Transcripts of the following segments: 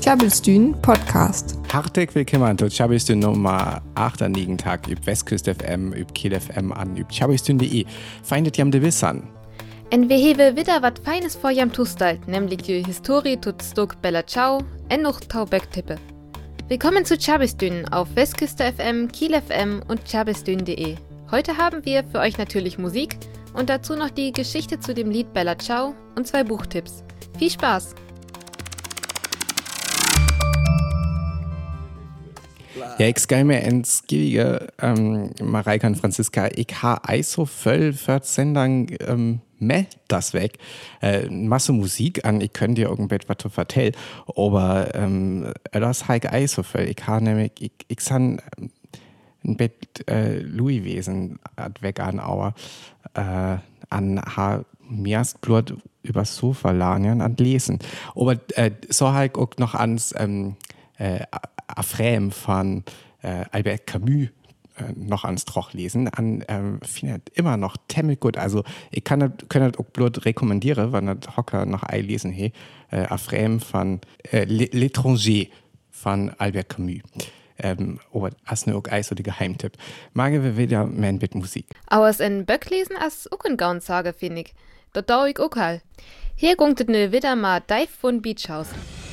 Tjabelstün Podcast. Hartelijk willkommen zu Tjabelstün Nummer 8 an liegen Tag üb Westküste FM, üb Kiel FM an üb tjabelstün.de. Feindet jam de Wissan. En we hewe wieder wat feines vor jam tustalt, nämlich die Historie tut Stok Bella Ciao, en noch Taubeck-Tippe. Willkommen zu Chabistün auf Westküste FM, Kiel FM und chabistün.de. Heute haben wir für euch natürlich Musik und dazu noch die Geschichte zu dem Lied Bella Ciao und zwei Buchtipps. Viel Spaß! Ja, ich gehe mir ins Givige, ähm, Mareike und Franziska, ich habe ei so voll für Sendung, ähm, meh, das weg. Äh, Masse Musik an, ich könnte dir irgendwas zu vertellen, aber, ähm, das habe ich ei so voll. Ich habe nämlich, ich, ich san, ähm, ein Bett, äh, Louis Wesen, weg an, aber, äh, an, ha, mirst Blut übers Sofa lagen und lesen. Aber, äh, so ich auch noch ans, ähm, äh, Afrem von äh, Albert Camus äh, noch ans Troch lesen. An ähm, immer noch temmel gut. Also ich kann das, kann das auch bloß rekommendieren, wenn das Hocker noch ein lesen he. Äh, Afrem von äh, L'étranger von Albert Camus. Ähm, aber hast du auch ein so die Geheimtipp. Mage wir wieder mehr mit Musik. Aber es in Böck lesen als auch ein Gaun sage, finde ich. Da dau ich auch halt. Hier gungt ne wieder mal Dive von Beach House.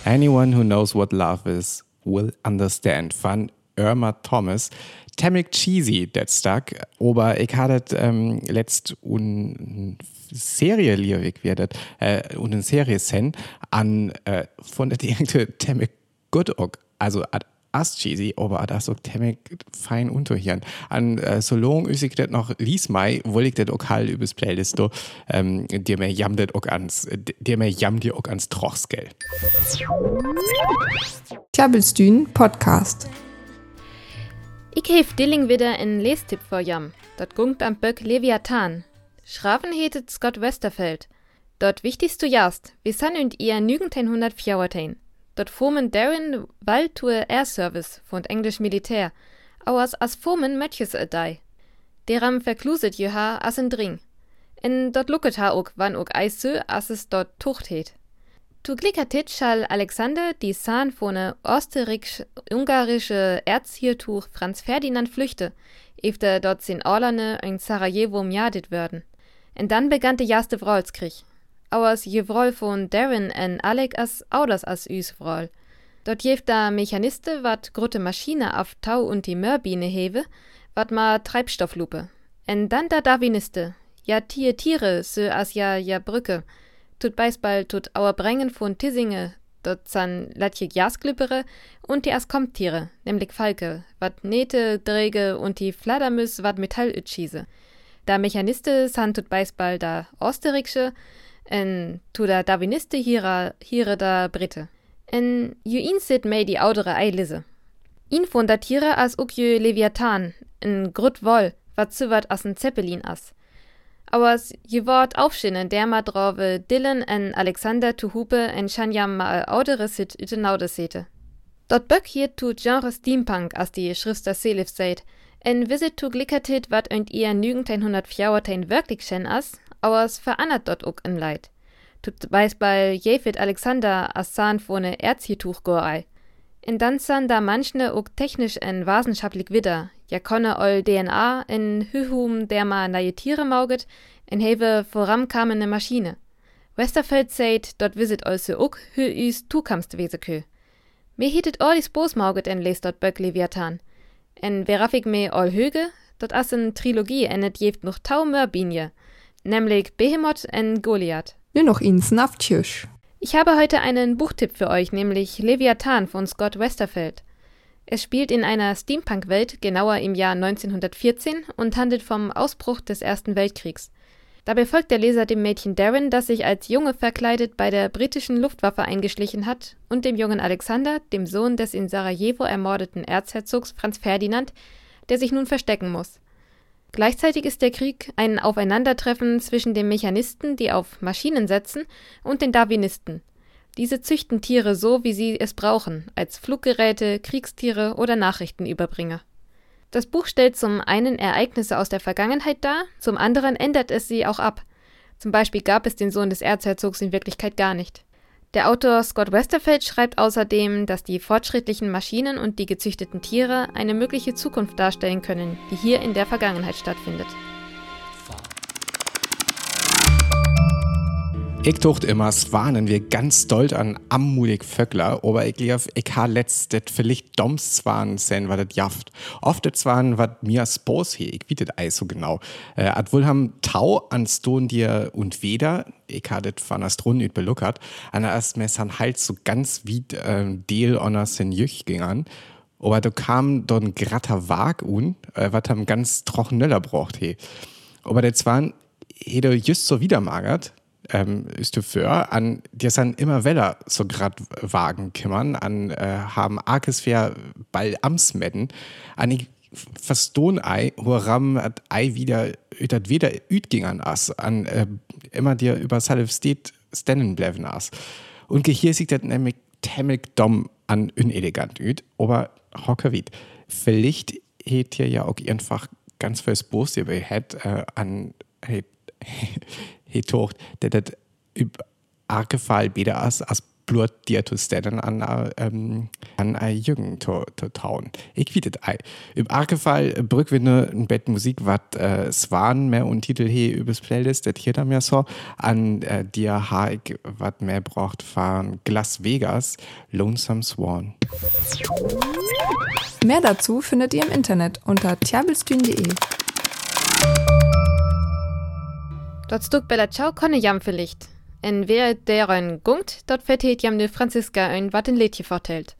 Anyone who knows what love is will understand von Irma Thomas. Temmig cheesy, dat stuck, aber ich hatte ähm, letzt un Serie liewig werdet, äh, und eine Serie sen an äh, von der direkte gut auch. Also ad as cheesy, aber das auch temmig fein unterhirn. An äh, so long ich das noch lies mai, wohl ich das auch halt übers Playlist do, ähm, dir mir jam das auch ans, dir mir jam dir auch ans Trochsgell. Tjabelstün Podcast. Ich hef Dilling wieder en Lestipp vor jam. Dort gungt am Böck Leviathan. Schraven hetet Scott Westerfeld. Dort wichtigst du jast, wir san und ihr 1914. Dort formen Darren Waldtour Air Service von Englisch Militär, auers as formen Mötjes a dei. Deram verkluset je as en Dring. En dort lucket ha ook wann ook eissö as es dort tucht het. Tu glickertit schall Alexander die Sahn von österreichisch-ungarische Erzhiertuch Franz Ferdinand flüchte, efter dort sin Orlane in Sarajevo mjadet würden. Und dann begann der erste Vrolskrieg. Auers Jevrol von Darren en Alec as Auders as üs Vrol. Dort jeft da Mechaniste wat grote Maschine auf Tau und die Mörbine hewe, wat ma Treibstofflupe. En dann da Darwiniste, ja Tier Tiere, so as ja ja Brücke, tut Beisball tut Auer Brengen von Tissinge, dort san latje Jasglippere und die Askomtiere, nämlich Falke, wat Nähte, Dräge und die Fladdermüs wat Metall ütschiese. Da Mechaniste san tut Beisball da Osterriksche, en tu da Darwiniste hierer, hiere da Britte. En ju ihn sit mei die audere Eilise. Da Tiere as uk jö Leviathan, en grut Woll, wat züwert as en Zeppelin as. Auers je Wort aufschinnen der ma drove Dylan en Alexander tu Hupe en Shanyam ma audere sit üte naude sete. Dort böck hier tu Genre Steampunk as die Schrifter Selif seid, en visit tu glickertit wat önt ihr nügend 104 wirklich schen as, auers verannert dort ook en Leid. Tut Beisball Jefit Alexander as Zahn vorne Erzhiertuch gorei. In dann san da manchne ook technisch en wissenschaftlich widder, ja konne ol DNA in Hühum der ma neue Tiere mauget, en hewe vorankamene Maschine. Westerfeld seid, dort visit also ook hü is tukamst wesekö. Me hitet all is Bos mauget en les dort Böck Leviathan. En verafik me all höge, dort as en Trilogie ennet jeft noch tau Mörbinje, nämlich Behemoth en Goliath. Nur noch ins Naftjösch. Ich habe heute einen Buchtipp für euch, nämlich Leviathan von Scott Westerfeld. Es spielt in einer Steampunk-Welt, genauer im Jahr 1914, und handelt vom Ausbruch des Ersten Weltkriegs. Dabei folgt der Leser dem Mädchen Darren, das sich als Junge verkleidet bei der britischen Luftwaffe eingeschlichen hat, und dem jungen Alexander, dem Sohn des in Sarajevo ermordeten Erzherzogs Franz Ferdinand, der sich nun verstecken muss. Gleichzeitig ist der Krieg ein Aufeinandertreffen zwischen den Mechanisten, die auf Maschinen setzen, und den Darwinisten. Diese züchten Tiere so, wie sie es brauchen, als Fluggeräte, Kriegstiere oder Nachrichtenüberbringer. Das Buch stellt zum einen Ereignisse aus der Vergangenheit dar, zum anderen ändert es sie auch ab. Zum Beispiel gab es den Sohn des Erzherzogs in Wirklichkeit gar nicht. Der Autor Scott Westerfeld schreibt außerdem, dass die fortschrittlichen Maschinen und die gezüchteten Tiere eine mögliche Zukunft darstellen können, die hier in der Vergangenheit stattfindet. Ich tucht immer, es warnen wir ganz stolz an ammutig Vöckler, aber ich glaube, ich ha letzt det vielleicht doms zwan sein, was das jaft. Oft det zwan, wat mir spos he, ich wie ei so genau. Äh, at wohl ham Tau an Ston dir und weder, ich ha det van Astron üt beluckert, an erst messan halt so ganz wie äh, Deel onner sen Jüch ging an. Aber da kam ein gratter Wag un, äh, wat ham ganz trochen Nöller braucht he. Aber der zwan, he just so wieder magert, ähm, ist für an dir sind immer Weller so grad Wagen kümmern an äh, haben Arkesphäre ball amsmedden an ich verstohn ei ram hat ei wieder dat weder üt ging an ass. An äh, immer dir über Salif steht stennen bleiben ass. Und hier sieht dat nämlich temmig dom an unelegant üt aber hocker wie vielleicht het hier ja auch einfach ganz fürs Bos ihr het äh, an hey, he tocht dat dat üb Arkefall beder as blut dir zu stellen an ähm, an ei Jürgen to tauen. Ich wietet ei. Üb Arkefall brückwinde ein Bett Musik wat äh, Swan mehr und Titel he übers Playlist dat hier da mir so an äh, dir ha ich wat mehr braucht fahren Glas Vegas Lonesome Swan. Mehr dazu findet ihr im Internet unter tiabelstühn.de. Dort stuk Bella Ciao konne jam vielleicht. En wer deren gungt, dort vertät jam ne Franziska ein wat den Lädje vertellt.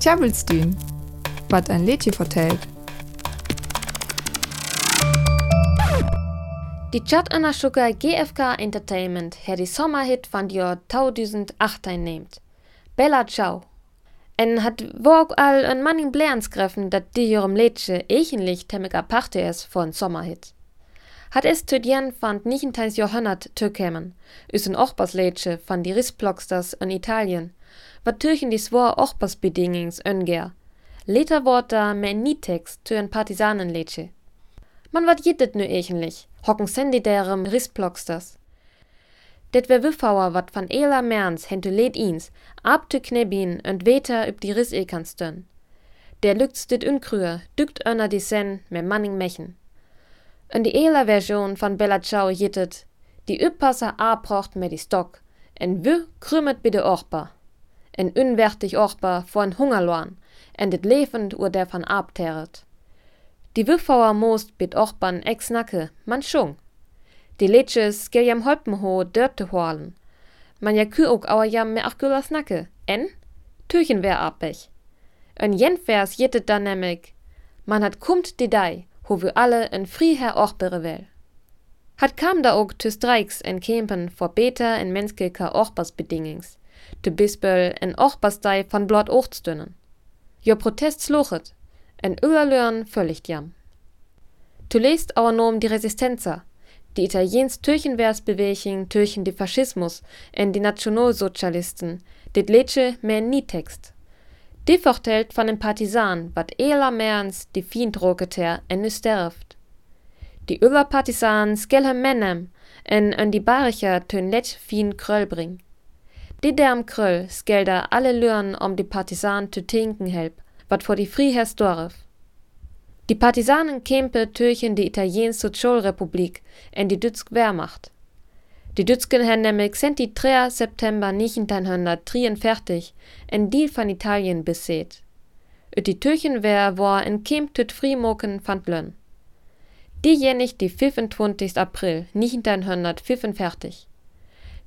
Tiabelstühn. Was ein Lädje vertellt. Die Chat Anna Sugar GFK Entertainment her die Sommerhit von Jahr 2008 einnehmt. Bella Ciao. En hat wog all en manning Blärenskräften, dat die ihrem Lädsche eigentlich temmig aparte ist von Sommerhit. Hat es Tödjen fand nichtentals Johannat tökämen, üsen Ochbaslätsche van die Rissplocksters in Italien, wat türchen die swor Ochbasbedingings önger. Leter wort da mehr Nitex tön Partisanenlätsche. Man wat jittet nu eigentlich, hocken sendi derem Rissplocksters. Det wär Wiffauer wat van Ela Merns hente lädt ins, ab tü knebin und weter üb die Rissekanstön. Der lückts dit unkrüher, dükt önner die Sen mehr Manning Mechen. In die eler Version von Bella Ciao jittet, die Üppasser abrocht mir die Stock, en wü krümmet bitte Orpa. En unwertig Orpa von Hungerloan, en dit levend ur der van abteret. Die Wüffauer most bit Orpan ex nacke, man schung. Die Leches gel jam Holpenho dörte hoalen. Man ja kü ook auer jam me achgülas nacke, en? Türchen wär abech. En jenvers jittet dann nämlich, man hat kummt die Dei, hoe we alle een friher ochbere wel. Hat kam da ook te strijks en voor beter en menselijke ochbasbedingings, te bispel en ochbasdei van blot ochtstunnen. Jo protest slochet, en uerlörn völlig jam. Tu lest aber nom die Resistenza, die Italiens Türchenwehrsbeweging türchen die Faschismus en die Nationalsozialisten, dit letsche mehr nie Text. Die vertelt van den Partisan, wat eler merns die fiendroketer en nu sterft. Die uller Partisan skelle mennem en en die baricher tön let fin kröll bring. Die derm kröll skelder alle lürn om die Partisan zu tinken help, wat vor die Friehers dorf. Die Partisanen kämpe türchen die Italiens Sozialrepublik en die Dütsk Wehrmacht. Die Dützken haben nämlich sent die 3. September 1943 en Deal van Italien beset. Ut die Türchenwehr war en Kim tüt Frimoken van Blön. Diejenig die 25. April 1945.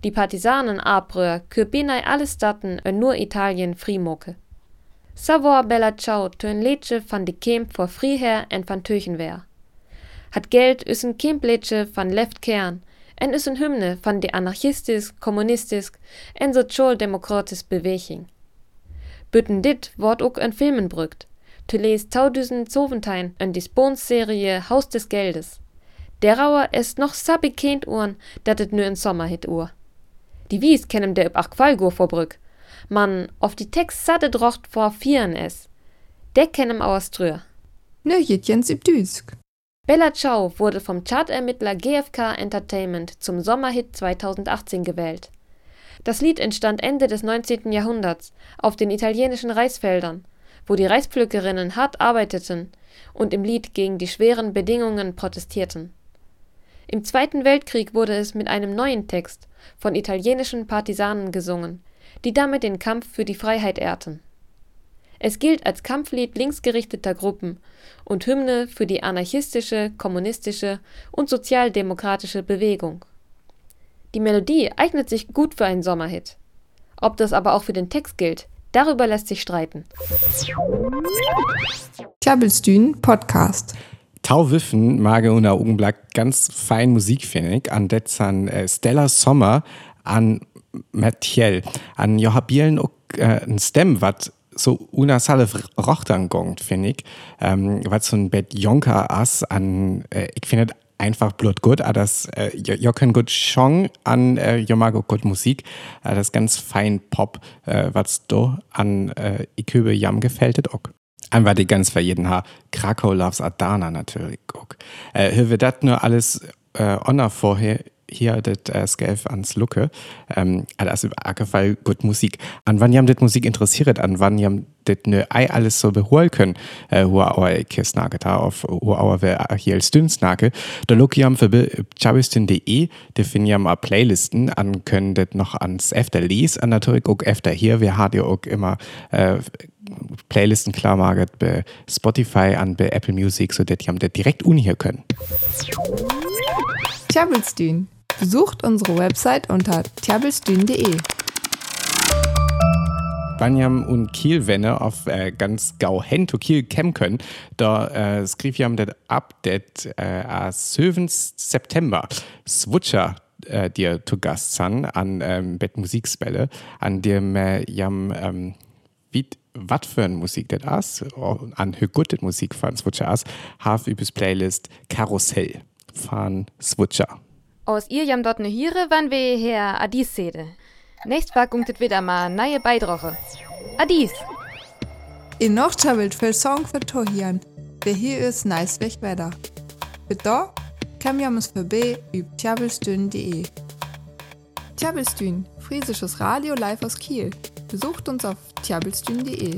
Die Partisanen abröhr kürbinei alle Statten en nur Italien Frimoke. Savor bella ciao tön Letsche van die Kemp vor Friher en van Türchenwehr. Hat Geld üsen Kemp-Letsche van Left Kern, en is een hymne van de anarchistisk, kommunistisk en sociaaldemokratisk beweging. Bütten dit wordt ook een filmen brugt. Te lees 2017 een Disponsserie Haus des Geldes. Der Rauer ist noch so bekannt uhren, dat het nu een Sommerhit uhr. Die Wies kennen der üb Aqualgo vorbrück. Man auf die Text satte drocht vor vieren es. Der kennem aus Ströhr. Nö, Jens üb Düsk. Bella Ciao wurde vom Chartermittler GfK Entertainment zum Sommerhit 2018 gewählt. Das Lied entstand Ende des 19. Jahrhunderts auf den italienischen Reisfeldern, wo die Reispflückerinnen hart arbeiteten und im Lied gegen die schweren Bedingungen protestierten. Im Zweiten Weltkrieg wurde es mit einem neuen Text von italienischen Partisanen gesungen, die damit den Kampf für die Freiheit ehrten es gilt als Kampflied linksgerichteter Gruppen und Hymne für die anarchistische, kommunistische und sozialdemokratische Bewegung. Die Melodie eignet sich gut für einen Sommerhit. Ob das aber auch für den Text gilt, darüber lässt sich streiten. Klabbelstühn Podcast. Tauwiffen mag una Augenblick ganz fein Musik finde ich, an detzan äh, Stella Sommer an Mattiel, an Johabielen äh, ein Stem, wat so una sale rochtern gongt finde ich ähm, was so ein Bett Jonker ass an äh, ich finde einfach blut gut aber das äh, jo können gut Chong an äh, mag gut Musik äh, das ganz fein Pop äh, was du an äh, ich höbe jam gefälltet auch Einfach die ganz für jeden Haar. Krakau loves Adana natürlich. auch. Äh, höre das nur alles äh, vorher hier das äh, ans Lucke. Ähm, also Fall gut Musik. An wann jam das Musik interessiert, an wann jam das ne ei alles so beholen können, äh, wo auer Kisnage da auf, wo auer wer hier als Dünnsnage. Da look jam für chabistin.de, de finden jam a Playlisten an können das noch ans efter lies, an natürlich auch efter hier, wir haben ja auch immer äh, Playlisten klar maget bei Spotify an bei Apple Music, so dass jam das direkt unhier können. Tjabelstühn. Besucht unsere Website unter tjabelstühn.de. Banyam und Kiel wenne auf äh, ganz gau hen to Kiel kem können, da äh, skrif jam det Update äh, a 7. September. Switcher äh, dir to Gast san an ähm, Bet Musikspelle, an dem äh, jam ähm, wie wat für ein Musik det as, an hö gut Musik von Switcher as, haf übers Playlist Karussell von Switcher. Aus ihr jam dort ne Hiere, wann wir her Adis sede. Nächst Mal kommt wieder mal neue Beidroche. Adis! In noch travelt für Song für Tohian. Der hier ist nice weg weiter. Für da kann wir uns vorbei über tjabelstün.de. Tjabelstün, friesisches Radio live aus Kiel. Besucht uns auf tjabelstün.de.